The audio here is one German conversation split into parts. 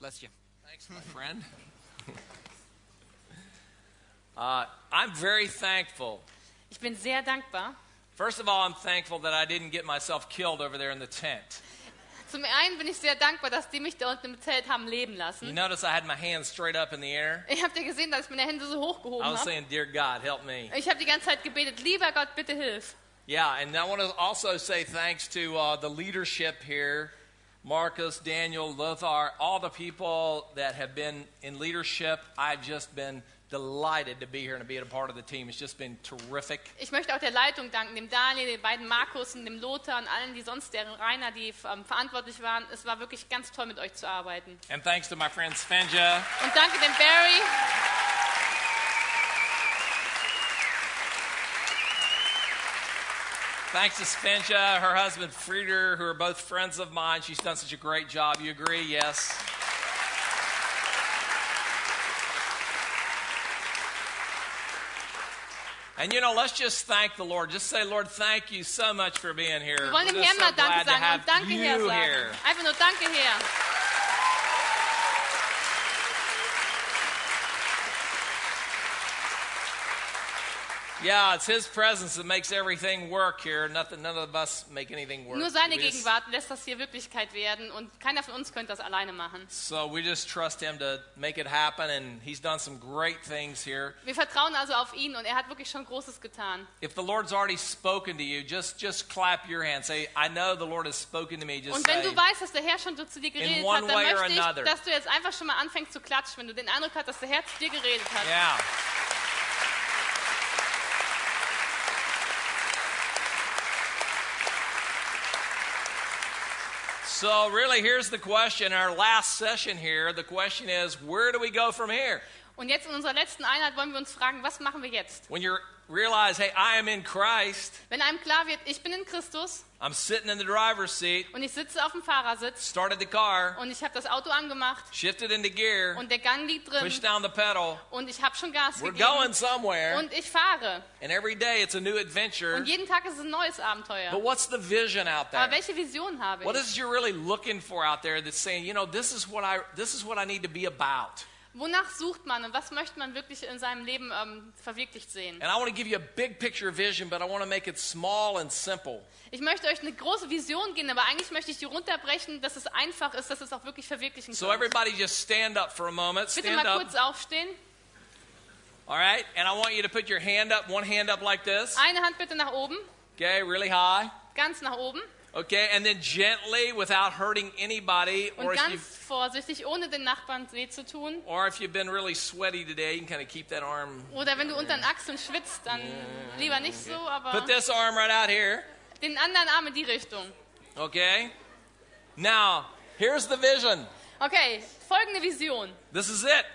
Bless you. Thanks, my friend. Uh, I'm very thankful. Ich bin sehr dankbar. First of all, I'm thankful that I didn't get myself killed over there in the tent. Zum einen bin ich sehr dankbar, dass die mich da unten im Zelt haben leben lassen. You notice I had my hands straight up in the air? Ich habe dir gesehen, dass ich meine Hände so I was habe. saying, Dear God, help me. Ich habe die ganze Zeit gebetet, lieber Gott, bitte hilf. Yeah, and I want to also say thanks to uh, the leadership here Marcus, Daniel, Lothar, all the people that have been in leadership. I've just been delighted to be here and to be a part of the team. It's just been terrific. Ich möchte auch der Leitung danken, dem Daniel, den beiden Markus und dem Lothar und allen, die sonst, deren Rainer, die ähm, verantwortlich waren. Es war wirklich ganz toll, mit euch zu arbeiten. And thanks to my friend Svenja. Und danke dem Barry. Thanks to Svenja, her husband Frieder, who are both friends of mine. She's done such a great job. You agree? Yes. And you know, let's just thank the Lord. Just say, Lord, thank you so much for being here. Wir wollen We're Herrn so mal Danke sagen have und Danke Herr you sagen. here. Einfach nur Danke Herr. Yeah, it's His presence that makes everything work here. Nothing, none of us make anything work. Nur seine Gegenwart lässt das hier Wirklichkeit werden und keiner von uns könnte das alleine machen. so we just trust Him to make it happen, and He's done some great things here. Wir vertrauen also auf ihn und er hat wirklich schon Großes getan. If the Lord's already spoken to you, just just clap your hands. Say, I know the Lord has spoken to me. Just Und wenn say, du weißt, dass der Herr schon so zu dir geredet hat, dann möchte ich, dass du jetzt einfach schon mal anfängst zu klatschen, wenn du den Eindruck hast, dass der Herr zu dir geredet hat. yeah. So really, here's the question. Our last session here. The question is, where do we go from here? Und jetzt in unserer letzten Einheit wollen wir uns fragen, was machen wir jetzt? When you realize, hey, I am in Christ. Wenn einem klar wird, ich bin in Christus I'm sitting in the driver's seat. und ich sitze auf dem Fahrersitz Started the car. und ich habe das Auto angemacht Shifted into gear. und der Gang liegt drin Pushed down the pedal. und ich habe schon Gas We're gegeben going somewhere. und ich fahre. And every day it's a new adventure. Und jeden Tag ist es ein neues Abenteuer. But what's the vision out there? Aber welche Vision habe What ich? is it you're really looking for out there that's saying, you know, this is what I this is what I need to be about? Wonach sucht man und was möchte man wirklich in seinem Leben ähm, verwirklicht sehen? And I want to give you a big picture vision, but I want to make it small and simple. Ich möchte euch eine große Vision geben, aber eigentlich möchte ich die runterbrechen, dass es einfach ist, dass es auch wirklich verwirklichen So könnt. everybody just stand up for a moment. Bitte mal up. kurz aufstehen. All right? And I want you to put your hand up, one hand up like this. Eine Hand bitte nach oben, Okay, really high. ganz nach oben Okay, and then gently without hurting anybody or if ganz you vorsichtig, ohne den Nachbarn weh zu tun. or if you've been really sweaty today, you can kind of keep that arm. Oder wenn du unter den Achseln schwitzt, dann lieber nicht so, aber Put this arm right out here. den anderen Arm in die Richtung. Okay? Now, here's the vision. Okay, folgende Vision. This is it.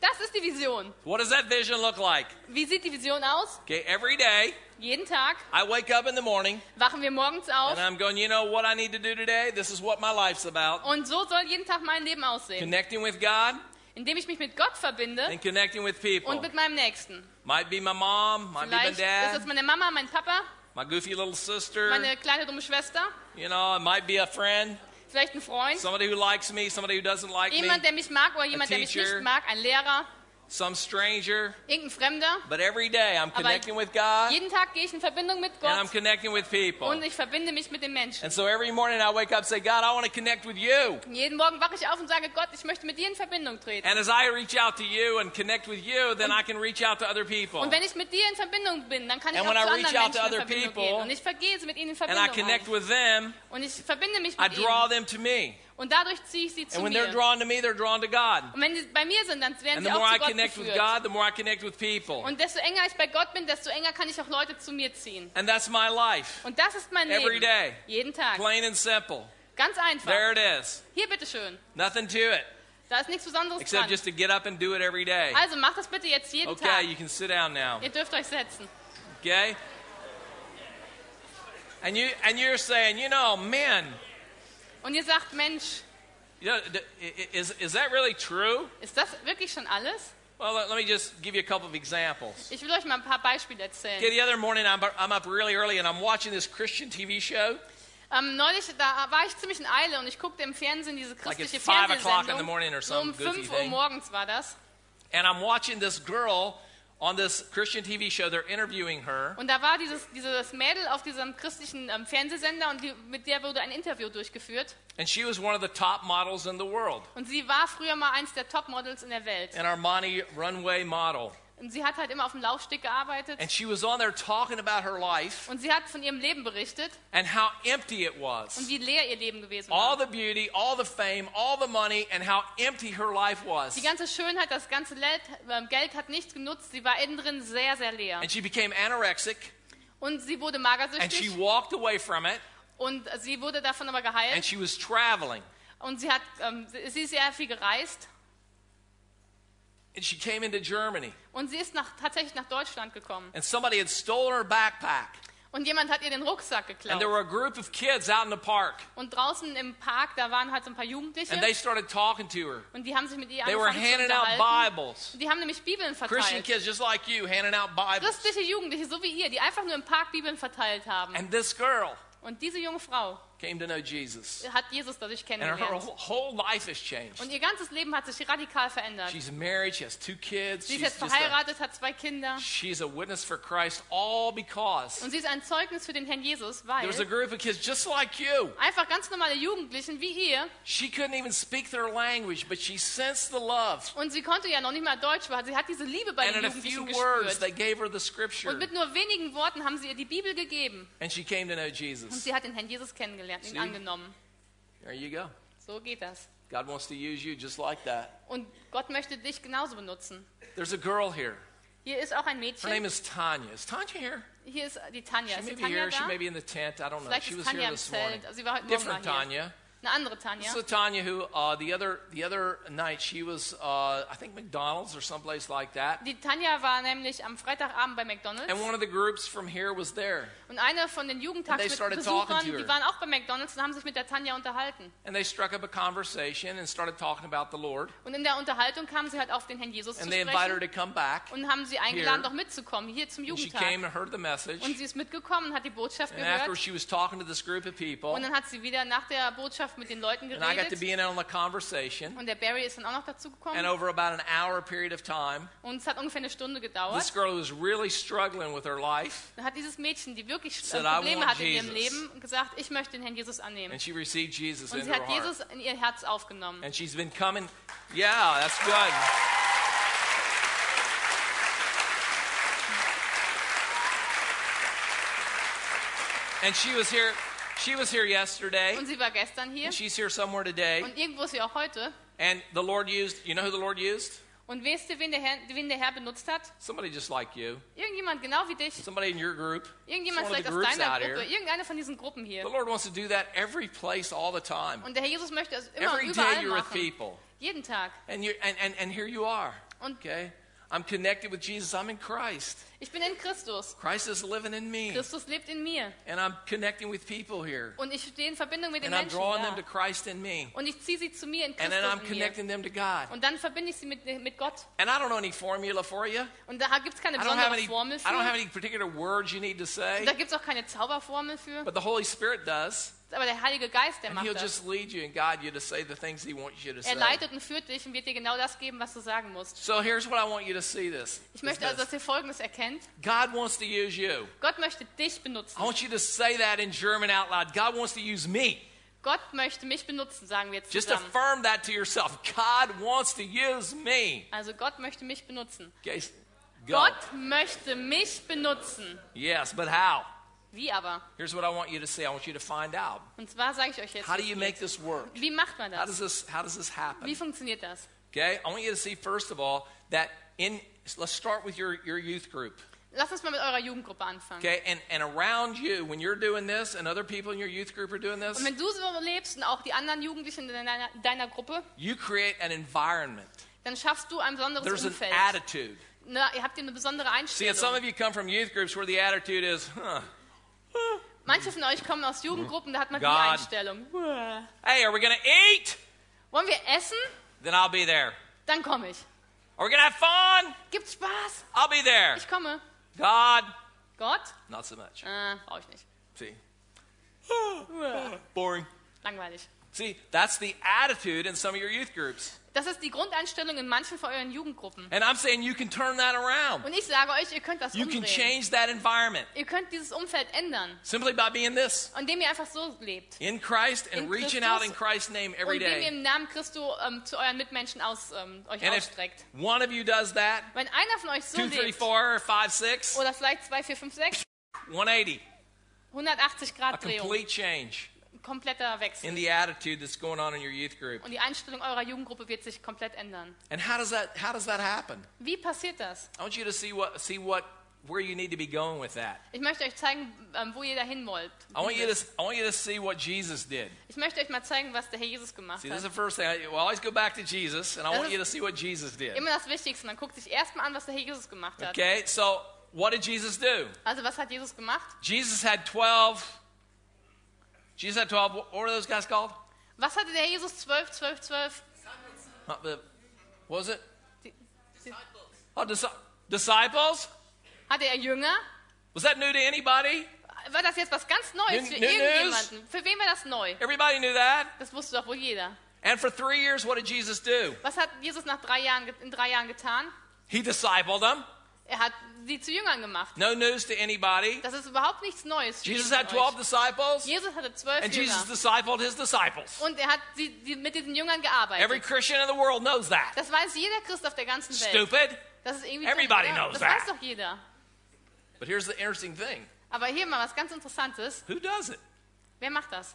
Das ist die Vision. What does that vision look like? Wie sieht die Vision aus? Okay, every day Jeden Tag I wake up in the morning wachen wir morgens auf and I'm going, you know what I need to do today? This is what my life's about. und so soll jeden Tag mein Leben aussehen. Connecting with God Indem ich mich mit Gott verbinde and connecting with people. und mit meinem Nächsten. Might be my mom, might be my Vielleicht ist dad, meine Mama, mein Papa, my goofy little sister. meine kleine dumme Schwester, You know, it might be a friend, vielleicht ein Freund, somebody who likes me, somebody who doesn't like me, jemand, der mich mag oder jemand, der mich nicht mag, ein Lehrer, some stranger. irgendein Fremder. But every day I'm connecting with God Jeden Tag gehe ich in Verbindung mit and I'm Gott connecting with people. und ich verbinde mich mit den Menschen. And so every morning I wake up and say, God, I want to connect with you. Und jeden Morgen wache ich auf und sage, Gott, ich möchte mit dir in Verbindung treten. And as I reach out to you and connect with you, then I can reach out to other people. Und wenn ich mit dir in Verbindung bin, dann kann ich And auch when zu I reach anderen out to Menschen in other Verbindung people, gehen. Und ich vergehe mit ihnen in And I connect ein. with them, Und ich verbinde mich I mit draw ihnen. them to me. Und dadurch ziehe ich sie zu And when they're mir. drawn to me, they're drawn to God. Und wenn sie bei mir sind, dann werden And sie the more auch I zu Gott connect with geführt. God, the more I connect with people. Und desto enger ich bei Gott bin, desto enger kann ich auch Leute zu mir ziehen. And that's my life. Und das ist mein Every Leben. day. Jeden Tag. Plain and simple. Ganz einfach. There it is. Hier, bitteschön. Nothing to it. Da ist nichts Besonderes Except dran. just to get up and do it every day. Also macht das bitte jetzt jeden Okay, Tag. you can sit down now. Ihr dürft euch setzen. Okay? And you and you're saying, you know, man, Und ihr sagt, Mensch, you know, is is that really true? ist das wirklich schon alles? Well, let, let me just give you a couple of examples. Ich will euch mal ein paar Beispiele Okay, the other morning I'm, I'm up really early and I'm watching this Christian TV show. Ähm, neulich, da war ich ziemlich in Eile und ich guckte im Fernsehen diese christliche five o'clock in the Fernsehsendung. So um 5 Uhr morgens war das. And I'm watching this girl on this Christian TV show. They're interviewing her. Und da war dieses, dieses Mädel auf diesem christlichen ähm, Fernsehsender und die, mit der wurde ein Interview durchgeführt. And she was one of the top models in the world, Und sie war früher mal eins der Topmodels in der Welt. an Armani runway model. Und sie hat halt immer auf dem Laufsteg gearbeitet. And she was on there talking about her life Und sie hat von ihrem Leben berichtet and how empty it und was. wie leer ihr Leben gewesen All war. the beauty, all the fame, all the money, and how empty her life was. Die ganze Schönheit, das ganze Geld, ähm, hat nichts genutzt. Sie war innen drin sehr, sehr leer. And she became anorexic Und sie wurde and she magersüchtig walked away from it und sie wurde davon aber and geheilt. she was traveling. Und sie, hat, ähm, sie ist sehr viel gereist And she came into Germany und sie ist nach, tatsächlich nach Deutschland gekommen. and somebody had stolen her backpack. Und jemand hat ihr den Rucksack And geklaut. there were a group of kids out in the park Und draußen im Park, da waren halt so ein paar Jugendliche and they started talking to her. und die haben sich mit ihr They were angefangen zu handing out unterhalten. Bibles. Die haben nämlich Bibeln Christian verteilt. kids just like you handing out Bibles. Christliche Jugendliche, so wie ihr, die einfach nur im Park Bibeln verteilt haben. And this girl Und diese junge Frau came to know Jesus. hat Jesus dadurch And her kennengelernt. whole- life has changed. Und ihr ganzes Leben hat sich radikal verändert. She's married, she has two kids. Sie ist jetzt just a, verheiratet, hat zwei Kinder. she's a witness for Christ, all because Und sie ist ein Zeugnis für den Herrn Jesus, weil there was a group of kids just like you. einfach ganz normale Jugendlichen wie ihr She couldn't even speak their language, but she sensed the love. und sie konnte ja noch nicht mal Deutsch, aber sie hat diese Liebe bei And den Jugendlichen words, gespürt. they gave her the scripture. Und mit nur wenigen Worten haben sie ihr die Bibel gegeben And she came to know und Jesus. sie hat den Herrn Jesus kennengelernt, angenommen. There you go. So geht das. God wants to use you just like that. Und Gott möchte dich genauso benutzen. There's a girl here. Hier ist auch ein Her name is Tanya. Is Tanya here? Hier ist die Tanja. She Ist may die be here. She may be in the tent. I don't know. Vielleicht She was Tanja here this morning. Also sie war heute Morgen Different mal hier. Eine andere Tanja. This is Tanya who uh, the other the other night she was uh, I think McDonald's or someplace like that, Die Tanja war nämlich am Freitagabend bei McDonalds and one of the groups from here was there, und eine von den Jugendtagsbesuchern, die waren auch bei McDonalds und haben sich mit der Tanja unterhalten. and they struck up a conversation and started talking about the Lord, Und in der Unterhaltung kamen sie halt auf den Herrn Jesus zu and they invited her sprechen to come back. und haben sie eingeladen, here. doch mitzukommen, hier zum And she Jugendtag. came and heard the message, Und sie ist mitgekommen und hat die Botschaft and after gehört. she was talking to this group of people, Und dann hat sie wieder nach der Botschaft mit den Leuten and I got to geredet. be in on the conversation, Und der Barry ist dann auch noch dazu and gekommen. over about an hour period of time, Und es hat ungefähr eine Stunde this gedauert. girl who was really struggling with her life, Da hat dieses Mädchen, die wirklich äh, Said, "I Probleme want hatte in ihrem Jesus." Leben, gesagt, ich möchte den Herrn Jesus annehmen. and she received Jesus Und into sie her hat heart. Jesus in ihr Herz aufgenommen. And she's been coming. Yeah, that's good. And she was here. She was here yesterday. Und sie war gestern hier. And she's here somewhere today. Und irgendwo ist sie auch heute. And the Lord used. You know who the Lord used? Und weißt du, wen der, Herr, wen der Herr benutzt hat? Somebody just like you. Irgendjemand genau wie dich. Somebody in your group. Irgendjemand vielleicht aus deiner Gruppe. here. Irgendeine von diesen Gruppen hier. The Lord wants to do that every place, all the time. Und der Herr Jesus möchte es immer Every day überall you're with people, Jeden Tag. and you and, and and here you are. Und Okay, I'm connected with Jesus. I'm in Christ. Ich bin in Christus. Christ is living in me. Christus lebt in mir. And I'm connecting with people here. Und ich stehe in Verbindung mit den And I'm Menschen. drawing them Da. to Christ in me. Und ich ziehe sie zu mir in And then I'm Christus mir. connecting them to God. Und dann verbinde ich sie mit, mit Gott. And I don't know any formula for you. Und da gibt es keine I don't have besondere any Formel I don't have für. any particular words you need to say. Da gibt es auch keine Zauberformel für. But the Holy Spirit does. Aber der Heilige Geist, der And macht he'll das. just lead you and guide you to say the things he wants you to Er leitet und führt dich und wird dir genau das geben, was du sagen musst. So here's what I want you to see this. Ich möchte also, dass ihr Folgendes erkennt. God wants to use you. Gott möchte dich benutzen. I want you to say that in German out loud. God wants to use me. Gott möchte mich benutzen, sagen wir jetzt Just zusammen. affirm that to yourself. God wants to use me. Also Gott möchte mich benutzen. Okay, go. Gott möchte mich benutzen. Yes, but how? Wie aber? Here's what I want you to say. I want you to find out. Und zwar sage ich euch jetzt, How do you make this work? wie macht man How does das? this how does this happen? Wie funktioniert das? Okay? I want you to see first of all that in let's start with your, your youth group. Lasst uns mal mit eurer Jugendgruppe anfangen. Okay? And and around you, when you're doing this and other people in your youth group are doing Und this, wenn du so lebst und auch die anderen Jugendlichen in deiner, deiner Gruppe, you create an environment. dann schaffst du ein besonderes There's an Umfeld. attitude. Na, ihr habt ihr eine besondere See, and some Einstellung. of you come from youth groups where the attitude is, huh, Manche von euch kommen aus Jugendgruppen, da hat man die God. Einstellung. hey, are we gonna eat? Wollen wir essen? Then I'll be there. Dann komme ich. Are we gonna have fun? Gibt's Spaß? I'll be there. Ich komme. God, Gott? not so much. Äh, brauche ich nicht. See, Boring. Langweilig. See, that's the attitude in some of your youth groups. Das ist die Grundeinstellung in manchen von euren Jugendgruppen. And I'm saying you can turn that around. Und ich sage euch, ihr könnt das You can change that environment Ihr könnt dieses Umfeld ändern, simply by being this indem ihr einfach so lebt. in Christ and In reaching Christus. out in Christ's name every Und indem ihr im Namen Christi ähm, zu euren Mitmenschen aus, ähm, euch And if one of you does that, Wenn einer von euch so two, three, lebt, four, five, six, oder vielleicht 2, 4, 5, 6, 180, 180 a Grad Drehung, complete change kompletter Wechsel. in the attitude that's going on in your youth group. Und die Einstellung eurer Jugendgruppe wird sich komplett ändern. And how does that how does that happen? Wie passiert das? I want you to see what see what where you need to be going with that. Ich möchte euch zeigen, ähm, wo ihr dahin wollt. I want you to I want you to see what Jesus did. Ich möchte euch mal zeigen, was der Herr Jesus gemacht See, this is the first thing. I, always go back to Jesus, and I Das want you to see what Jesus did. Immer das Wichtigste. Man guckt sich erstmal an, was der Herr Jesus gemacht hat. Okay, so what did Jesus do? Also was hat Jesus gemacht? Jesus had 12. Jesus had 12. What were those guys called? Was hatte der Herr Jesus 12, 12, 12? Uh, the- what was it? Die- die- Oh, dis- disciples? Hatte er Jünger? Was that new to anybody? War das jetzt was ganz Neues New- für new irgendjemanden? Für wen war das neu? Everybody knew that. Das wusste doch wohl jeder. And for three years, what did Jesus do? Was hat Jesus nach drei Jahren, ge- in drei Jahren getan? He discipled them. Er hat sie zu Jüngern gemacht. No news to anybody. Das ist überhaupt nichts Neues. Jesus had von 12 euch. disciples, Jesus hatte zwölf and Jünger. Jesus discipled his disciples. Und er hat sie, die, mit diesen Jüngern Every gearbeitet. Christian in the world knows that. Das weiß jeder Christ auf der ganzen Welt. Stupid. Das ist irgendwie Everybody ja, knows Das that. weiß doch jeder. But here's the interesting thing Aber hier mal was ganz Interessantes. who does it? Wer macht das?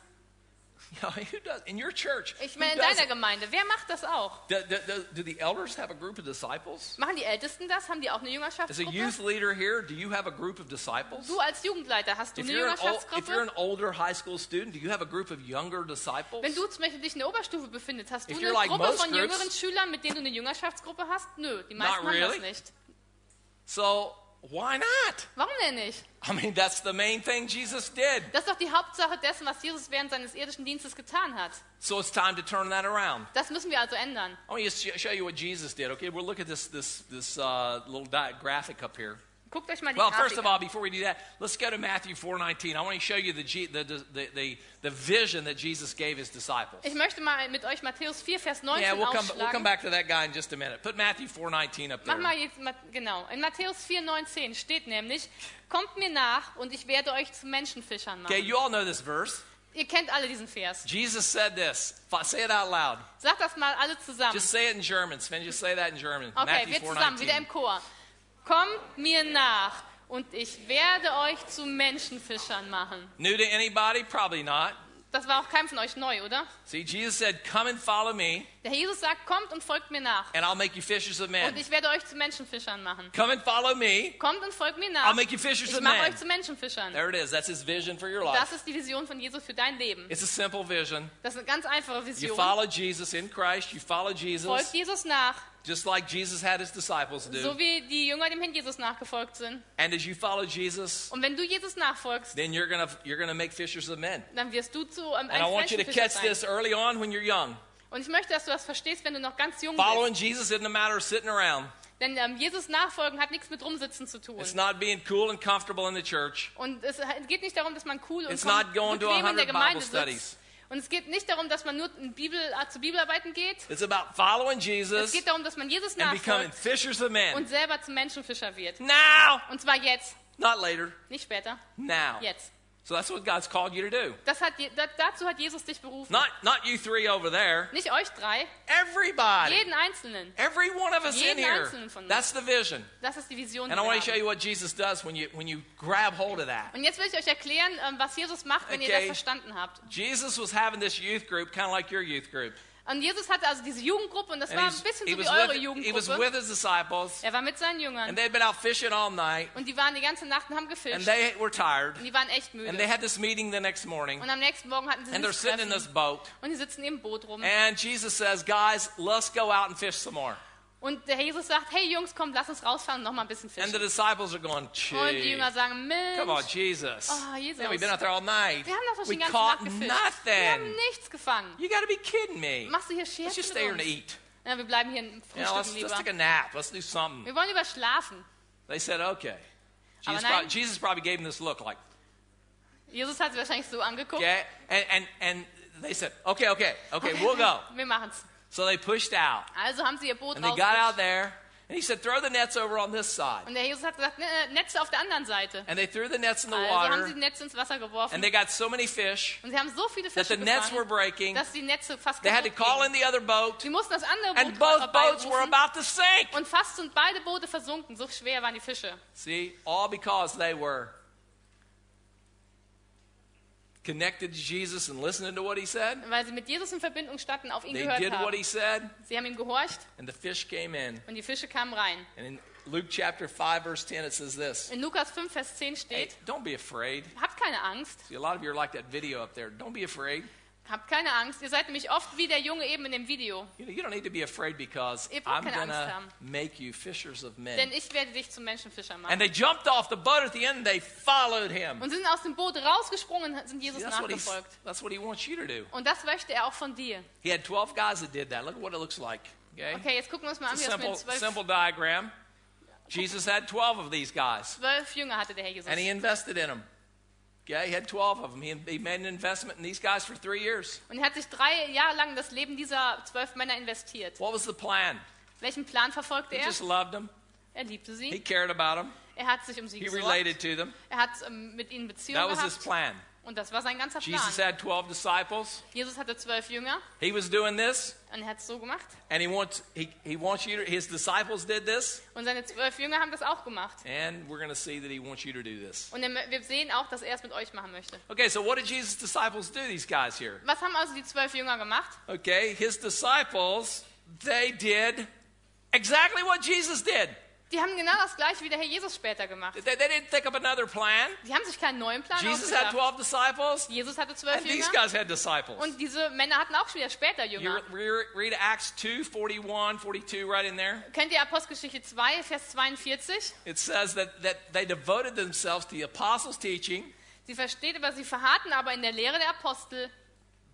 You know, who does in your church? Ich meine, in deiner it? Gemeinde. Wer macht das auch? Do, do, do, do the elders have a group of disciples? Machen die Ältesten das? Haben die auch eine As a Jüngerschaftsgruppe? youth leader here, do you have a group of disciples? Du als Jugendleiter, hast du If eine if you're an Jüngerschaftsgruppe? older high school student, do you have a group of younger disciples? Wenn du zum Beispiel dich in der Oberstufe befindest, hast du If eine like Gruppe von groups- jüngeren Schülern, mit denen du eine Jüngerschaftsgruppe hast? Nö, die meisten Not haben das really. nicht. So why not? Warum denn nicht? I mean, that's the main thing Jesus did. Das ist doch die Hauptsache dessen, was Jesus während seines irdischen Dienstes getan hat. So it's time to turn that around. Das müssen wir also ändern. I want to sh- show you what Jesus did. Okay, we'll look at this this this uh, little graphic up here. Guckt euch mal die Well, first Grafik of an. all, before we do that, let's go to Matthew 4:19. I want to show you the, the, the, the, the vision that Jesus gave his disciples. Ich möchte mal mit euch Matthäus 4, Vers 19 Yeah, we'll come, we'll come back to that guy in just a minute. Put Matthew 4:19 up Mach there. mal jetzt, genau. In Matthäus 4, 19 steht nämlich, kommt mir nach und ich werde euch zu Menschenfischern Okay, machen. you all know this verse. Ihr kennt alle diesen Vers. Jesus said this. Say it out loud. Sagt das mal alle zusammen. Just say it in German. Sven, just say that in German. Okay, Matthew wir zusammen, wieder 4:19. im Chor. Kommt mir nach und ich werde euch zu Menschenfischern machen. New to anybody? Probably not. Das war auch keinem von euch neu, oder? See, Jesus said, "Come and follow me, Der Herr Jesus sagt, kommt und folgt mir nach. and I'll make you fishers of Und men." ich werde euch zu Menschenfischern machen. Come and follow me. Kommt und folgt mir I'll nach. make you fishers Ich of mache euch zu Menschenfischern. There it is. That's his vision for your Das life. ist die Vision von Jesus für dein Leben. It's a simple vision. Das ist eine ganz einfache You Vision. follow Jesus in Christ. You follow Folgt Jesus, Jesus nach, just like Jesus had his disciples do. so wie die Jünger dem Herrn Jesus nachgefolgt sind. And as you follow Jesus, Und wenn du Jesus nachfolgst, then you're gonna you're gonna make fishers of men. dann wirst du zu ähm, And I want you to catch this early on when you're young. Und ich möchte, dass du das verstehst, wenn du noch ganz jung Following bist. Jesus isn't a matter of sitting around. Denn ähm, Jesus nachfolgen hat nichts mit rumsitzen zu tun. It's not being cool and comfortable in the church. Und es geht nicht darum, dass man cool und It's not going to in 100 der Gemeinde Bible studies. Und es geht nicht darum, dass man nur in Bibel, äh, zu Bibelarbeiten geht. It's about following Es Jesus geht darum, dass man Jesus and becoming nachfolgt fishers of men. und selber zum Menschenfischer wird. Now, Und zwar jetzt, not later. nicht später, Now. jetzt. So that's what God's called you to do. Das hat, je- da, dazu hat Jesus dich berufen. Not not you three over there. Nicht euch drei, Everybody. jeden Einzelnen. Every one of us in Jeden here. einzelnen von uns. That's the vision. Das ist die Vision, And I want to show you what Jesus does when you when you grab hold of that. Und jetzt will ich euch erklären, ähm, was Jesus macht, wenn ihr das verstanden habt. Jesus was having this youth group, kind of like your youth group. Und Jesus hatte also diese Jugendgruppe und das And war ein bisschen he, so wie was eure with, he was Jugendgruppe. with his disciples, Er war mit seinen Jüngern and they'd been out fishing all night, und die waren die ganze Nacht und haben and gefischt. they were tired, Und die waren echt and they müde. had this meeting the next morning, Und am nächsten Morgen hatten sie and they're sich sitting in treffen this boat, und die sitzen im Boot rum. and Jesus says, "Guys, let's go out and fish some more." Und der Jesus sagt, hey Jungs, kommt, lass uns rausfahren und noch mal ein bisschen And the fischen. disciples are going, Und die "Gee, Jünger sagen, come on, Mensch, Jesus. Oh, Jesus. Man, we've been out there all night. wir haben doch schon We caught Nacht gefischt. Wir haben nothing. nichts gefangen. You got to be kidding me. Machst du hier Let's Scherze just stay here and eat. Ja, wir bleiben hier im You know, Frühstücken let's, let's lieber. take a nap. Let's do something. Wir wollen lieber schlafen. They said, okay. Jesus, nein. probably, Jesus probably gave them this look like, Jesus hat sie wahrscheinlich so angeguckt. Okay? And, and, and they said, okay, okay, okay, we'll go. Wir machen's. So they pushed out. Also haben sie ihr Boot And they got out there. And he said, throw the nets over on this side. Und der Jesus hat gesagt, äh, Netze auf der anderen Seite. And they threw the nets in the Also haben sie water. die Netze ins Wasser geworfen. And they got so many fish Und sie haben so viele that Fische the nets were gefangen, breaking. dass die Netze fast They had to call in the other boat. Sie mussten das andere And Boot both boats were about to sink. Und fast sind beide Boote versunken. So schwer waren die Fische. See, all because they were connected to Jesus and listening to what he said. Weil sie mit Jesus in Verbindung standen, auf ihn They gehört did what he said, Sie haben ihm gehorcht and the fish came in. und die Fische kamen rein. And in Luke chapter 5, verse 10, it says this In Lukas 5, Vers 10 Hey, steht, don't be afraid. habt keine Angst, See, a lot of you are like that video up there. Don't be afraid. Habt keine Angst. Ihr seid nämlich oft wie der Junge eben in dem Video. You, don't need to be afraid because Ihr I'm haben. make you fishers of men. Denn ich werde dich zum Menschenfischer And machen. they jumped off the boat at the end and they followed him. Und sind aus dem Boot rausgesprungen und sind See, Jesus that's, what he's, nachgefolgt. that's what he wants you to do. Und das möchte er auch von dir. He had 12 guys that did that. Look at what it looks like. Okay? Okay, jetzt gucken wir uns mal an, wie das mit simple, zwölf, simple diagram. Jesus had 12 of these guys, zwölf Jünger hatte der Herr Jesus. and he invested in them. Okay, he had 12 of them. He, he made an investment in these guys for three years. Und er hat sich drei Jahre lang das Leben dieser zwölf Männer investiert. What was the plan? Welchen Plan verfolgte He er? just loved them. Er liebte He sie. cared about them. Er hat sich um sie He gesorgt. related to them. Er hat ähm, mit ihnen Beziehungen That was his gehabt. plan. Und das war sein ganzer Plan. Jesus had 12 disciples. Jesus hatte zwölf Jünger He was doing this, und er hat es so gemacht. and he wants he, he wants you to. His disciples did this, Und seine zwölf Jünger haben das auch gemacht. and we're going to see that he wants you to do this. Und er, wir sehen auch, dass er es mit euch machen möchte. Okay, so what did Jesus' disciples do? These guys here. Was haben also die zwölf Jünger gemacht? Okay, his disciples they did exactly what Jesus did. Die haben genau das gleiche wie der Herr Jesus später gemacht. They, they didn't think up another plan. Die haben sich keinen neuen Plan Jesus had ausgedacht. 12 disciples, Jesus hatte zwölf and these Jünger guys had disciples. und diese Männer hatten auch wieder später You Jünger. re- read Acts 2 41, 42 right in there. Kennt ihr Apostelgeschichte 2, Vers 42? It says that, that they devoted themselves to the apostles' teaching, Sie versteht aber, sie verharrten aber in der Lehre der Apostel,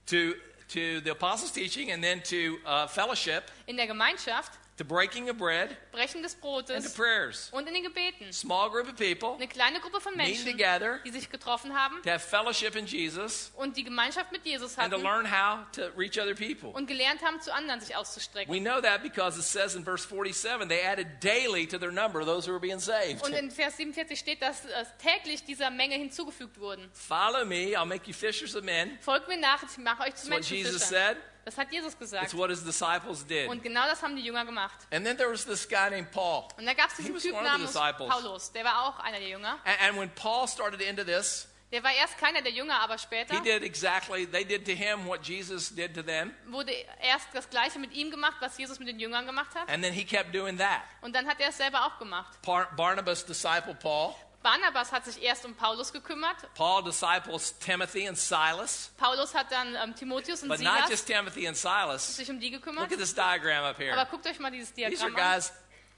to, to the apostles' teaching, and then to uh, fellowship, in der Gemeinschaft, to breaking of bread, Brechen des and to Brotes prayers. und in den Gebeten. Small group of people Eine kleine Gruppe von Menschen, together die sich getroffen haben to have fellowship in Jesus und die Gemeinschaft mit Jesus and to hatten learn how to reach other people. und gelernt haben, zu anderen sich auszustrecken. We know that because it says in verse 47 they added daily to their number those who were being saved. Und in Vers 47 steht, dass täglich dieser Menge hinzugefügt wurden. Follow me, I'll make you fishers of men. Folgt mir nach, ich mache euch zu That's what Jesus Menschenfischern. said. Das hat Jesus It's what his disciples did. Und genau das haben die Jünger gemacht. And then there was this guy named Paul. Und da gab es diesen was Typ one of the namens. Paulus, der war auch einer der Jünger. And, and when Paul started into this, Der war erst keiner der Jünger, aber später he did exactly, they did to him what Jesus did to them. wurde erst das Gleiche mit ihm gemacht, was Jesus mit den Jüngern gemacht hat. And then he kept doing that. Und dann hat er es selber auch gemacht. Par- Barnabas discipled Paul. Barnabas hat sich erst um Paulus gekümmert. Paul disciples Timothy and Silas. Paulus hat dann ähm, Timotheus und But not Silas just Timothy and Silas. sich um die Look gekümmert. at this diagram up here. Aber guckt euch mal dieses These are Diagramm an. guys,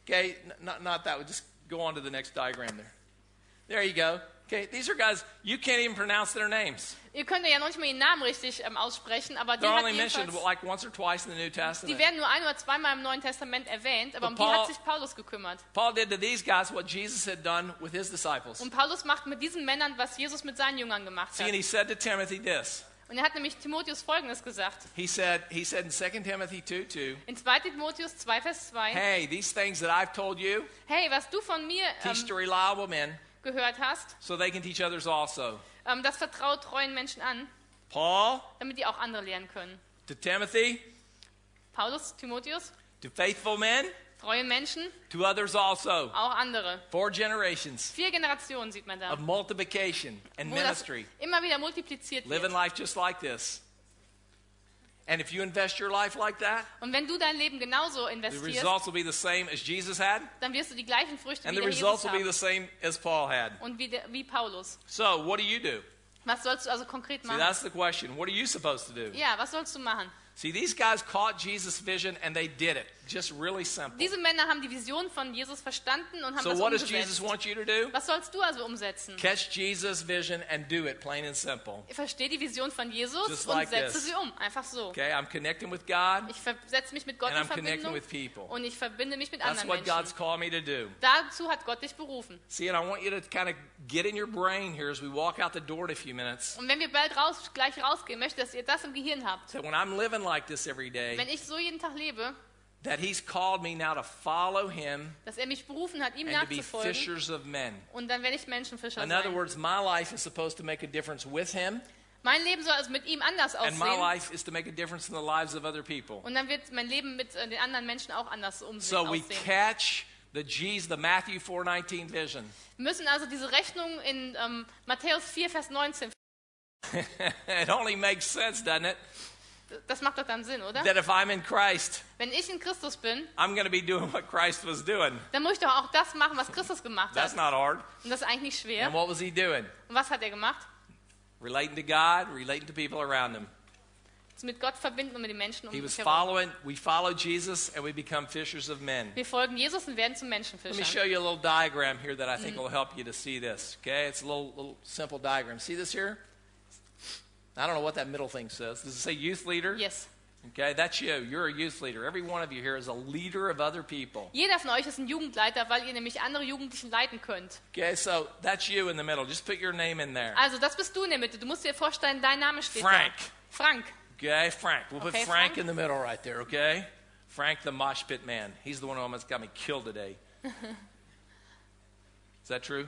okay, not, not that one. Just go on to the next diagram there. There you go. Okay, these are guys, you can't even pronounce their names. Ihr könnt ja noch nicht mal ihren Namen richtig ähm, aussprechen, aber die, They're hat only mentioned jedenfalls, like once or twice in the New die Testament. werden nur ein oder zweimal im Neuen Testament erwähnt, aber um But die Paul- hat sich Paulus gekümmert. Paul did to these guys what Jesus had done with his disciples. Und Paulus macht mit diesen Männern, was Jesus mit seinen Jüngern gemacht See, hat. and he said to Timothy this. Und er hat nämlich Timotheus Folgendes gesagt. He said, he said in 2 Timothy 2 2, In 2 Timotheus 2, Vers 2. Hey, these things that I've told you, Hey, was du von mir teach ähm, to reliable men gehört hast, so they can teach others also. ähm, das vertraut treuen Menschen an, Paul damit die auch andere lernen können. to Timothy, Paulus, Timotheus, to faithful men, treue Menschen, to others also. auch andere. Four generations Vier Generationen sieht man da, of multiplication and ministry. immer wieder multipliziert Living life just like this. And if you invest your life like that, Und wenn du dein Leben genauso the investierst, results will be the same as Jesus had, dann wirst du die gleichen Früchte and wie the results Jesus will be the same as Paul had. Und wie, der, wie Paulus. So, what do you do? Was sollst du also konkret machen? See, that's the question. What are you supposed to do? Ja, was sollst du machen? See, these guys caught Jesus' vision and they did it. Just really simple. Diese Männer haben die Vision von Jesus verstanden und haben So das what does umgesetzt. Jesus want you to do? Was sollst du also umsetzen? Catch Jesus' vision and do it, plain and simple. Versteh die Vision von Jesus Just und like setze this. sie um. Einfach so. Okay, I'm connecting with God. Ich setze mich mit Gott And in I'm connecting Verbindung with people. und ich verbinde mich mit That's anderen what God's Menschen. called me to do. Dazu hat Gott dich berufen. See, and I want you to kind of get in your brain here as we walk out the door in a few minutes. Und wenn wir bald raus, gleich rausgehen, möchte ich, dass ihr das im Gehirn habt. That when I'm living like this every day, Wenn ich so jeden Tag lebe, that He's called me now to follow Him dass er mich berufen hat, ihm and to be nachzufolgen. fishers of men. Und dann werde ich Menschenfischer In other sein. words, my life is supposed to make a difference with Him, Mein Leben soll also mit ihm anders and my aussehen. life is to make a difference in the lives of other people. Und dann wird mein Leben mit äh, den anderen Menschen auch anders umsehen, So we aussehen. catch the Jesus, the Matthew 4:19 vision. Wir müssen also diese Rechnung in ähm, Matthäus 4, Vers 19, it only makes sense, doesn't it? Das macht doch dann Sinn, oder? That if I'm in Christ, Wenn ich in Christus bin, I'm going to be doing what Christ was doing. dann muss ich doch auch das machen, was Christus gemacht That's hat. not hard. Und das ist eigentlich nicht schwer. And what was he doing? Und was hat er gemacht? Relating to God, relating to people around him. Mit Gott verbinden und mit den Menschen um He was following, we follow Jesus and we become fishers of men. Wir folgen Jesus und werden zum Let me show you a little diagram here that I think will help you to see this. Okay, it's a little, little simple diagram. See this here? I don't know what that middle thing says. Does it say youth leader? Yes. Okay, that's you. You're a youth leader. Every one of you here is a leader of other people. Jeder von euch ist ein Jugendleiter, weil ihr nämlich andere Jugendlichen leiten könnt. Okay, so that's you in the middle. Just put your name in there. Also, das bist du in der Mitte. Du musst dir vorstellen, dein Name steht Frank. da. Frank. Okay, Frank. We'll put Okay, Frank Frank. in the middle right there, okay? Frank the mosh pit man. He's the one who almost got me killed today. Is that true?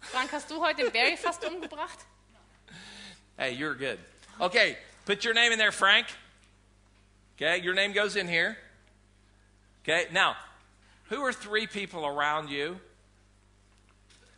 Frank, hast du heute den Barry fast umgebracht? Hey, you're good. Okay, put your name in there, Frank. Okay, your name goes in here. Okay, now, who are three people around you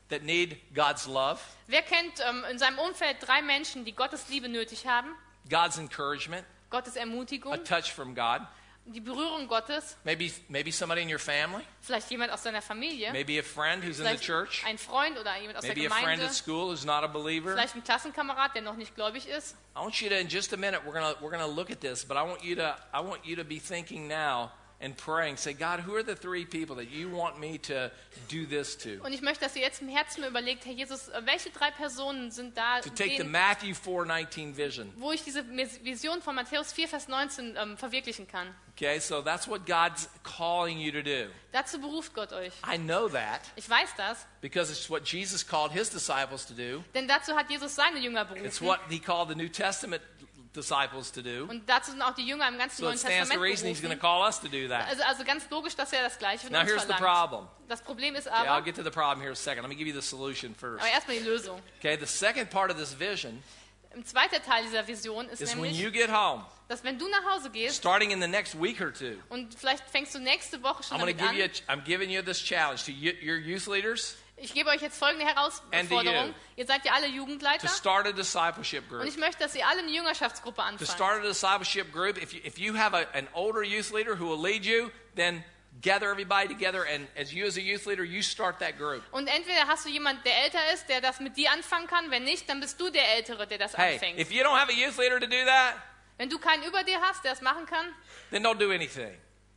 that need God's love, Wer kennt ähm, in seinem Umfeld drei Menschen, die Gottes Liebe nötig haben? God's encouragement, Gottes Ermutigung. a touch from God? Die Berührung Gottes, Maybe, maybe somebody in your family, vielleicht jemand aus deiner Familie, maybe a friend who's in the church, ein Freund oder jemand aus der maybe a friend Gemeinde, at school who's not a believer. vielleicht ein Klassenkamerad, der noch nicht gläubig ist. I want you to, in just a minute, we're gonna we're gonna look at this, but I want you to I want you to be thinking now and praying. Say, God, who are the three people that you want me to do this to? Und ich möchte, dass ihr jetzt im Herzen überlegt, Herr Jesus, welche drei Personen sind da, To take the denen, Matthew 4:19 vision. wo ich diese Vision von Matthäus 4, Vers 19 ähm, verwirklichen kann. Okay, so that's what God's calling you to do. Dazu beruft Gott euch. I know that Ich weiß das, because it's what Jesus called his disciples to do. denn dazu hat Jesus seine Jünger It's berufen. what he called the New Testament disciples to do. Und dazu sind auch die Jünger im ganzen So Neuen it stands to Testament reason he's going to berufen. call us to do that. Also, also ganz logisch, dass er das Gleiche von Now uns here's the verlangt. problem. Das Problem ist Okay, I'll get to the problem here in a second. Let me give you the solution first. aber erstmal die Lösung. Okay, the second part of this vision Im zweiten Teil dieser Vision ist is when nämlich, you get home, dass wenn du nach Hause gehst starting in the next week or two, und vielleicht fängst du nächste Woche schon I'm going to damit give an, you. A, I'm giving you this challenge to you, your youth leaders ich gebe euch jetzt folgende Herausforderung. to Ihr seid ja alle to Jugendleiter start a discipleship und ich möchte, dass ihr alle eine Jüngerschaftsgruppe To anfangt. start a discipleship group, if you, if you have a, an older youth leader who will lead you, then gather everybody together, and as you as a youth leader, you start that group. Und entweder hast du jemanden, der älter ist, der das mit dir anfangen kann, wenn nicht, dann bist du der Ältere, der das Hey, anfängt. if you don't have a youth leader to do that, Wenn du keinen über dir hast, der das machen kann, then don't do anything.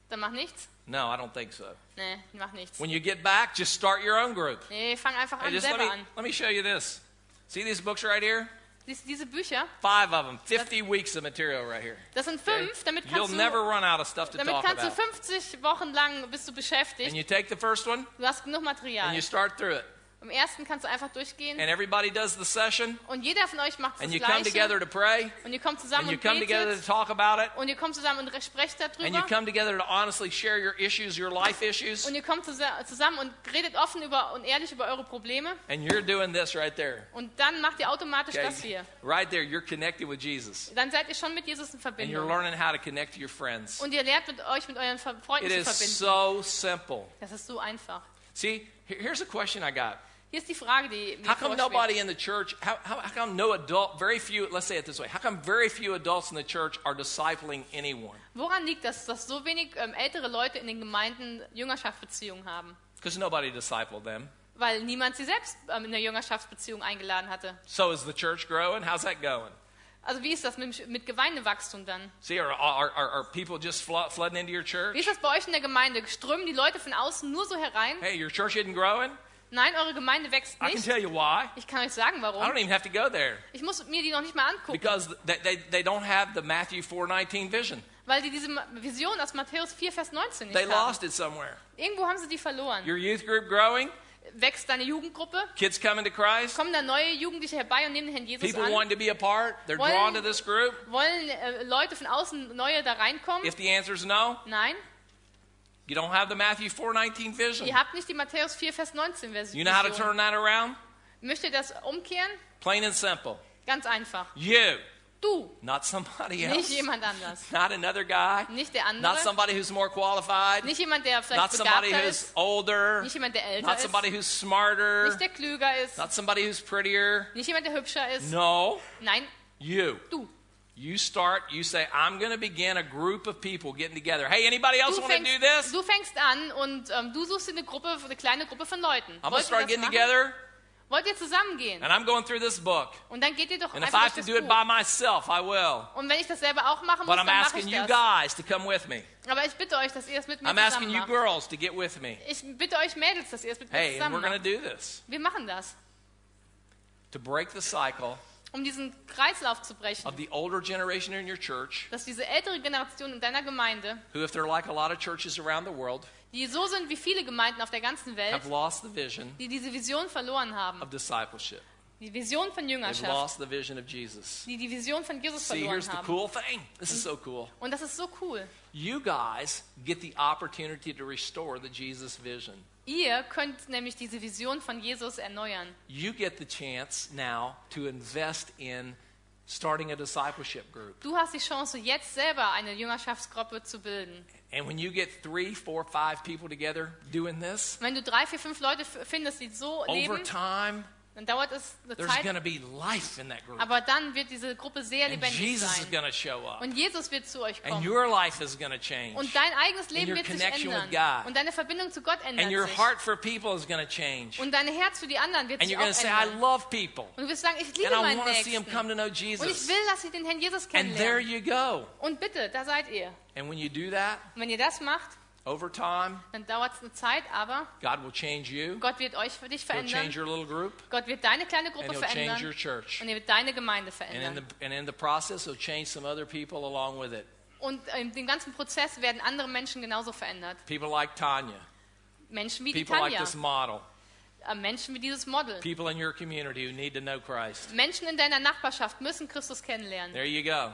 dann mach nichts. No, I don't think so. Nee, mach nichts. When you get back, just start your own group. Nee, fang einfach Hey, an, just let selber me, an. let me show you this. See these books right here? Dies, diese Bücher, Five of them, 50 weeks of material right here. das sind Okay? fünf, damit You'll du, never run out of stuff to damit talk kannst du about. 50 Wochen lang bist du beschäftigt. And you take the first one Du hast genug Material. and you start through it. Im ersten kannst du einfach durchgehen And everybody does the session und jeder von euch macht das and you come Gleiche. together to pray Und ihr kommt zusammen and you und come together to betet talk about it und ihr kommt zusammen und sprecht and you darüber. come together to honestly share your issues, your life issues. Und ihr kommt zusa- zusammen und redet offen über und ehrlich über eure Probleme. And you're doing this right there. Und dann macht ihr automatisch Okay? das hier. Right there, you're connected with Jesus. Dann seid ihr schon mit Jesus in And you're Verbindung. learning how to connect to your friends. Und ihr lernt mit euch mit euren Freunden It zu is verbinden. so simple. Das ist so einfach. See, here's a question I got. Hier ist die Frage, die mir How come nobody in the church, how, how, how come no adult, very few, let's say it this way, how come very few adults in the church are discipling anyone? Woran liegt das, dass so wenig ähm, ältere Leute in den Gemeinden Jüngerschaftsbeziehungen haben? Because nobody discipled them. Weil niemand sie selbst ähm, in eine Jüngerschaftsbeziehung eingeladen hatte. So is the church growing? How's that going? Also wie ist das mit, mit Gemeindewachstum dann? See, are, are, are, people just flo- flooding into your Wie church? ist das bei euch in der Gemeinde? Strömen die Leute von außen nur so herein? Hey, your church isn't growing? Nein, eure Gemeinde wächst I can nicht. tell you why. Ich kann euch sagen, I warum. don't even have to go there Ich muss mir die noch nicht mal angucken, because they, they, they don't have the Matthew 4:19 vision. weil die diese Vision aus Matthäus 4, Vers 19 They nicht haben. lost it somewhere. Irgendwo haben sie die verloren. Your youth group growing, Wächst deine Jugendgruppe? kids coming to Christ, Kommen da neue Jugendliche herbei und nehmen den Herrn Jesus people an? wanting to be a part, they're Wollen- drawn to this group. Wollen äh, Leute von außen neue da reinkommen? If the answer is no, Nein. you don't have the Matthew 4:19 vision. Ihr habt nicht die Matthäus 4, Vers 19 Version. You know how to turn that around? Möchtet ihr das umkehren? Plain and simple. Ganz einfach. You, Du, not somebody nicht else. jemand anders. Not another guy. Nicht der Not somebody who's more qualified. Nicht jemand, der Not somebody who's ist. older. Nicht jemand, der älter Not ist. somebody who's smarter. Nicht der klüger ist. Not somebody who's prettier. Nicht jemand, der hübscher ist. No, Nein, you. du. You start, you say, I'm going to begin a group of people getting together. Hey, anybody else want to do this? du fängst an und ähm, du suchst eine Gruppe, eine kleine Gruppe von Leuten. I'm going to start getting machen? together, Wollt ihr zusammengehen? and I'm going through this book. Und dann geht ihr doch And if I have to do das it by myself, I will. Und wenn ich das selber auch machen muss, But dann I'm mache asking ich you das. guys to come with me. Aber ich bitte euch, dass ihr es mit mir I'm asking you girls to get with me. Ich bitte euch Mädels, dass ihr es mit mir Hey, and zusammen we're to do this Wir machen das, to break the cycle um diesen Kreislauf zu brechen. of the older generation in your church, Dass diese ältere Generation in deiner Gemeinde, who, if they're like a lot of churches around the world, die so sind wie viele Gemeinden auf der ganzen Welt, have lost the vision die diese Vision verloren haben. of discipleship. Die Vision von They've Jüngerschaft. lost the vision of Jesus. Die die Vision von Jesus See, verloren here's the haben. cool thing. This is so cool. Und das ist so cool. You guys get the opportunity to restore the Jesus vision. Ihr könnt nämlich diese Vision von Jesus erneuern. You get the chance now to invest in starting a discipleship group. Du hast die Chance, jetzt selber eine Jüngerschaftsgruppe zu bilden. And when you get three, four, five people together doing this, Wenn du drei, vier, fünf Leute findest, die so over leben, time, dann dauert es eine there's going Zeit. to be life in that group. Aber dann wird diese Gruppe sehr And lebendig Jesus is sein. going to show up. Und Jesus wird zu euch And kommen. your life is going to change. Und dein eigenes Leben your wird sich ändern. God. Und deine Verbindung zu Gott And ändert your sich. heart for people is going to change. Und dein Herz für die anderen wird And sich you're going to auch say, I ändern. love people. Und du wirst sagen, ich And liebe I meinen see Nächsten. come to know Und ich Jesus. will, dass sie den Herrn Jesus And there kennenlernen. you go. Und bitte, da seid ihr. And when you do that, Und wenn ihr das macht, over time, dann dauert es eine Zeit, aber God will change you. Gott wird euch für dich He'll change verändern. your little group. Gott wird deine kleine And Gruppe he'll change your verändern. church. Und er wird deine Gemeinde And in, verändern. the, and in the process, he'll change some other people along with it. Und in dem ganzen Prozess werden andere Menschen genauso verändert. People like Tanya. Menschen wie People like Tanja, this model. äh, Menschen wie dieses Model. People in your community who need to know Christ. Menschen in deiner Nachbarschaft müssen Christus kennenlernen. There you go.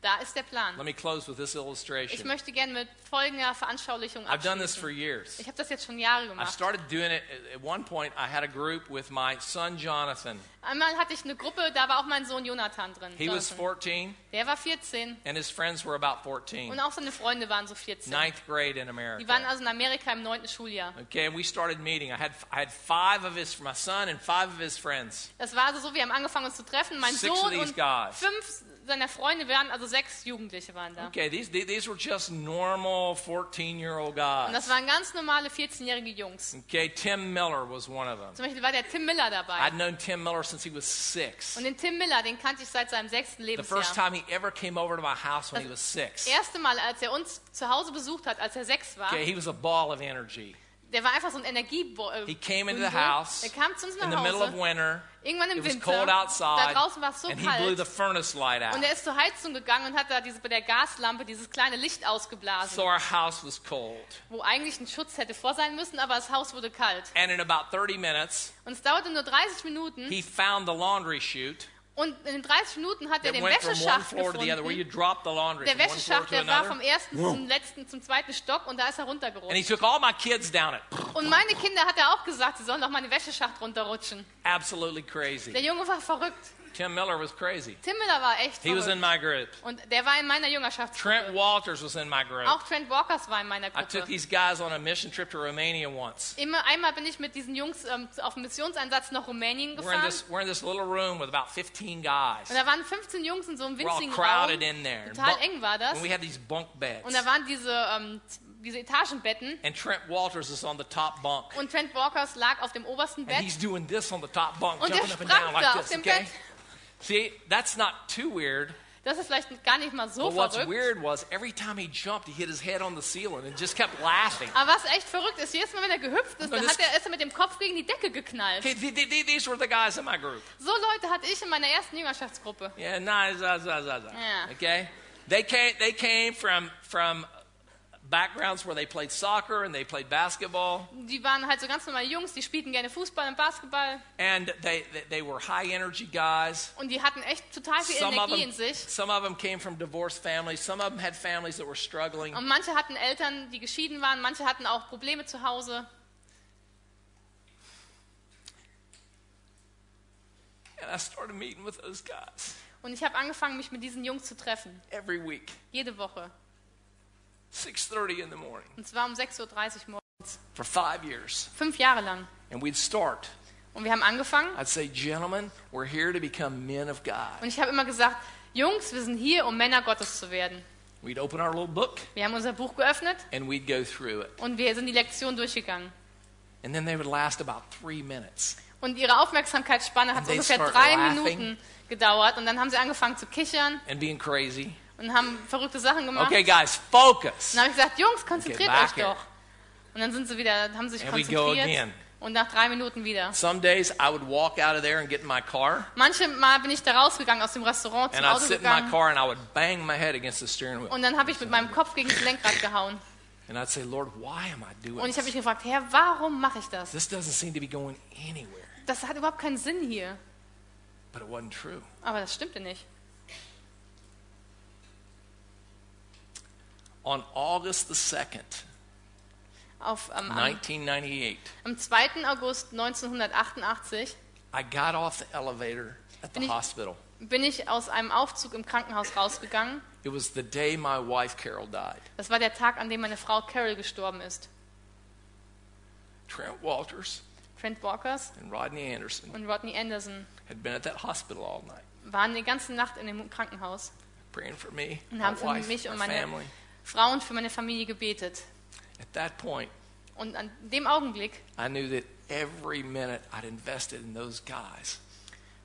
Da ist der Plan. Let me close with this Ich illustration. möchte gerne mit folgender Veranschaulichung I've done this for abschließen. years. Ich habe das jetzt schon Jahre I gemacht. started doing it at one point. I had a group with my son Jonathan. Einmal hatte ich eine Gruppe, da war auch mein Sohn Jonathan drin. He was Jonathan. 14, Der war 14 and his friends were about 14. und auch seine Freunde waren so 14. Ninth grade in Die waren America. also in Amerika im neunten Schuljahr. Okay, and we started meeting. I had I had five of his my son and five of his friends. Das war also so, wir haben angefangen uns zu treffen. Mein Six of Sohn these und guys. fünf seiner Freunde waren, also sechs Jugendliche waren da. Okay, these these were just normal 14 year old Und das guys. waren ganz normale 14-jährige Jungs. Okay, Tim Miller was one of them. Zum Beispiel war der Tim Miller dabei. I'd known Tim Miller since he was six. Und den Tim Miller, den kannte ich seit seinem sechsten The Lebensjahr. first time he ever came over to my house when he was six. erste Mal, als er uns zu Hause besucht hat, als er sechs war, Okay, he was a ball of energy. Der war einfach so ein Energie. He came into the house Der kam zu uns in nach the middle of winter. Irgendwann im It was Winter. cold Da outside, draußen war es so and he blew the kalt. furnace light Und out. er ist zur Heizung gegangen und hat da diese, bei der Gaslampe dieses kleine Licht ausgeblasen, So our house was cold. wo eigentlich ein Schutz hätte vor sein müssen, aber das Haus wurde kalt. And in about 30 minutes, Und es dauerte nur 30 Minuten. he found the laundry chute Und in den 30 Minuten hat er den Wäscheschacht gefunden. drop the laundry Der Wäscheschacht, der war vom ersten zum letzten, zum zweiten Stock und da ist er And he runtergerutscht. took all my kids down it. Und meine Kinder hat er auch gesagt, sie sollen doch mal den Wäscheschacht runterrutschen. Absolutely Der crazy. Junge war verrückt. Tim Miller was crazy. Tim Miller war echt He was in my group. Und der war in meiner Trent Jüngerschaftsgruppe. Walters was in my group. Auch Trent Walkers war in meiner I took Gruppe. these guys on a mission trip to Romania once. Immer einmal bin ich mit diesen Jungs ähm, auf einen Missionseinsatz nach Rumänien We're in gefahren. this we're in this little room with about 15 guys. Und da waren 15 Jungs in so einem We're all winzigen crowded Raum. in there. And Total bunk- eng war das. And we had these bunk beds. Und da waren diese, ähm, diese Etagenbetten. And Trent Walters is on the top bunk. Und Trent Walkers lag auf dem obersten And Bett. he's doing this on the top bunk, Und jumping up and down like this, dem okay? Bett. See, that's not too weird. Das ist vielleicht gar nicht mal so But what's verrückt. weird was every time he jumped, he hit his head on the ceiling and just kept laughing. Aber was echt verrückt ist, jedes Mal, wenn er gehüpft ist, das- hat er, ist er mit dem Kopf gegen die Decke geknallt. Okay, th- th- th- these were the guys in my group. So Leute hatte ich in meiner ersten Jüngerschaftsgruppe. Yeah, nah, za, za, za, za. Yeah. Okay, they came. They came from from backgrounds where they played soccer and they played basketball, Die waren halt so ganz normale Jungs, die spielten gerne Fußball und Basketball. and they they, they were high energy guys. Und die hatten echt total viel Some Energie them, in sich. some of them came from divorced families. Some of them had families that were struggling. Und manche hatten Eltern, die geschieden waren. Manche hatten auch Probleme zu Hause. And I started meeting with those guys Und ich habe angefangen, mich mit diesen Jungs zu treffen. every week, Jede Woche. 6:30 in the morning, Und zwar um 6.30 Uhr morgens. for five years. Fünf Jahre lang. And we'd start. Und wir haben angefangen. I'd say, gentlemen, we're here to become men of God. Und ich habe immer gesagt, Jungs, wir sind hier, um Männer Gottes zu werden. We'd open our little book Wir haben unser Buch geöffnet and we'd go through it. und wir sind die Lektion durchgegangen. And then they would last about three minutes. Und ihre Aufmerksamkeitsspanne hat ungefähr drei laughing. Minuten gedauert. Und dann haben sie angefangen zu kichern and being crazy. Und haben verrückte Sachen gemacht. Okay, guys, focus. Und dann habe ich gesagt, Jungs, konzentriert Okay, euch here. doch. Und dann sind sie wieder, haben sich And konzentriert. Und nach drei Minuten wieder. Some days I would walk out of there and get in my car, Manche Mal bin ich da rausgegangen aus dem Restaurant zum and I'd Auto sit in my car and I would bang my head against the steering wheel. Und dann habe ich mit meinem Kopf gegen das Lenkrad gehauen. And I'd say, Lord, why am I doing Und ich habe mich gefragt, Herr, warum mache ich das? This doesn't seem to be going anywhere. Das hat überhaupt keinen Sinn hier. But it wasn't true. Aber das stimmte nicht. On August the 2nd, Auf, ähm, am, 1998, am 2. August 1988 I got off the elevator at the Bin ich- hospital. bin ich aus einem Aufzug im Krankenhaus rausgegangen. It was the day my wife Carol died. Das war der Tag, an dem meine Frau Carol gestorben ist. Trent Walters Trent Walkers and Rodney Anderson und Rodney Anderson had been at that hospital all night, waren die ganze Nacht in dem Krankenhaus praying for me, und my haben für wife, mich und meine family. Frau und für meine Familie gebetet. At that point, Und an dem Augenblick, I knew that every minute I'd invested in those guys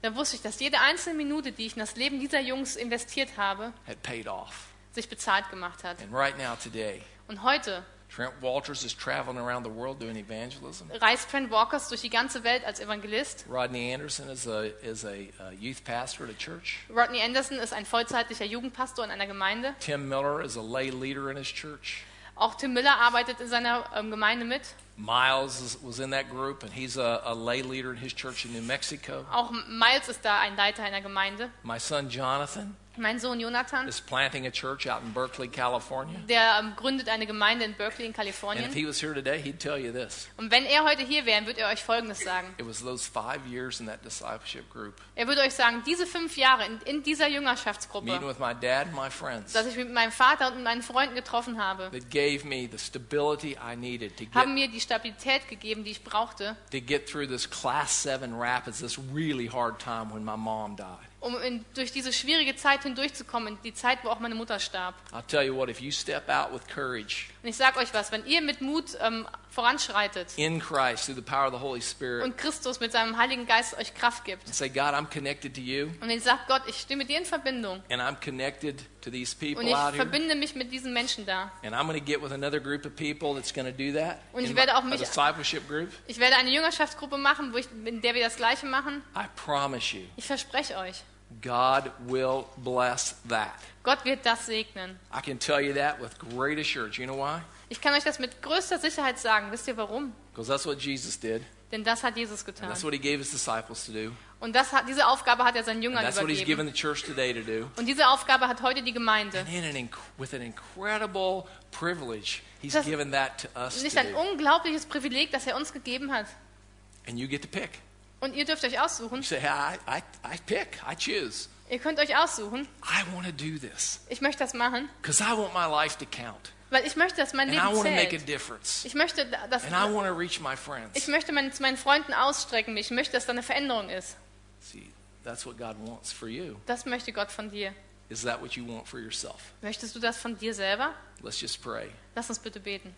da wusste ich, dass jede einzelne Minute, die ich in das Leben dieser Jungs investiert habe, had paid off. sich bezahlt gemacht hat. And right now, today, Und heute Trent Walters is traveling around the world doing evangelism. reist Trent Walkers durch die ganze Welt als Evangelist. Rodney Anderson is a, is a, uh youth pastor at a church. Rodney Anderson ist ein vollzeitlicher Jugendpastor in einer Gemeinde. Tim Miller is a lay leader in his church. Auch Tim Miller arbeitet in seiner ähm, Gemeinde mit. Miles was in that group, and he's a, a lay leader in his church in New Mexico. Auch Miles ist da ein Leiter einer Gemeinde. My son Jonathan Mein Sohn Jonathan, is planting a church out in Berkeley, California. der ähm, gründet eine Gemeinde in Berkeley in And if Kalifornien. he was here today, he'd tell you this. Und wenn er heute hier wäre, würde er euch Folgendes sagen. It was those five years in that discipleship group, Er würde euch sagen, diese fünf Jahre in, in dieser meeting Jüngerschaftsgruppe, with my dad and my friends, dass ich mit meinem Vater und mit meinen Freunden getroffen habe, that gave me the stability I needed to haben get, mir die Stabilität gegeben, die ich brauchte, to get through this class seven rapids, this really hard time when my mom died. Um in, durch diese schwierige Zeit hindurchzukommen, die Zeit, wo auch meine Mutter starb. What, courage Und ich sage euch was, wenn ihr mit Mut ähm, voranschreitet in Christ Spirit und Christus mit seinem Heiligen Geist euch Kraft gibt and say, you und ihr sagt, Gott, ich stehe mit dir in Verbindung und ich verbinde mich mit diesen Menschen da. Und ich werde auch mich-. Ich werde eine Jüngerschaftsgruppe machen, ich, in der wir das Gleiche machen. I promise you, Ich verspreche euch, God will bless that. Gott wird das segnen. I can tell you that with great assurance. You know why? Ich kann euch das mit größter Sicherheit sagen. Wisst ihr warum? Because that's what Jesus did, Denn das hat Jesus and getan. that's what He gave His disciples to do, Und das hat, diese Aufgabe hat er seinen and Jüngern that's what He's given übergeben. the church today to do. Und diese Aufgabe hat heute die Gemeinde. And in an with an incredible privilege, He's Das- given that to us Nicht ein unglaubliches Privileg, das er uns gegeben hat. And you get to pick. Und ihr dürft euch aussuchen. You say, I, I, I pick, I choose. Ihr könnt euch aussuchen. I want to do this Ich möchte das machen, because I want my life to count, weil ich möchte, dass mein and I Leben want to make a zählt. difference, Ich möchte, dass, and I reach my friends. ich möchte mein, zu meinen Freunden ausstrecken. Ich möchte, dass da eine Veränderung ist. See, that's what God wants for you. Das möchte Gott von dir. Is that what you want for yourself? Möchtest du das von dir selber? Let's just pray. Lass uns bitte beten.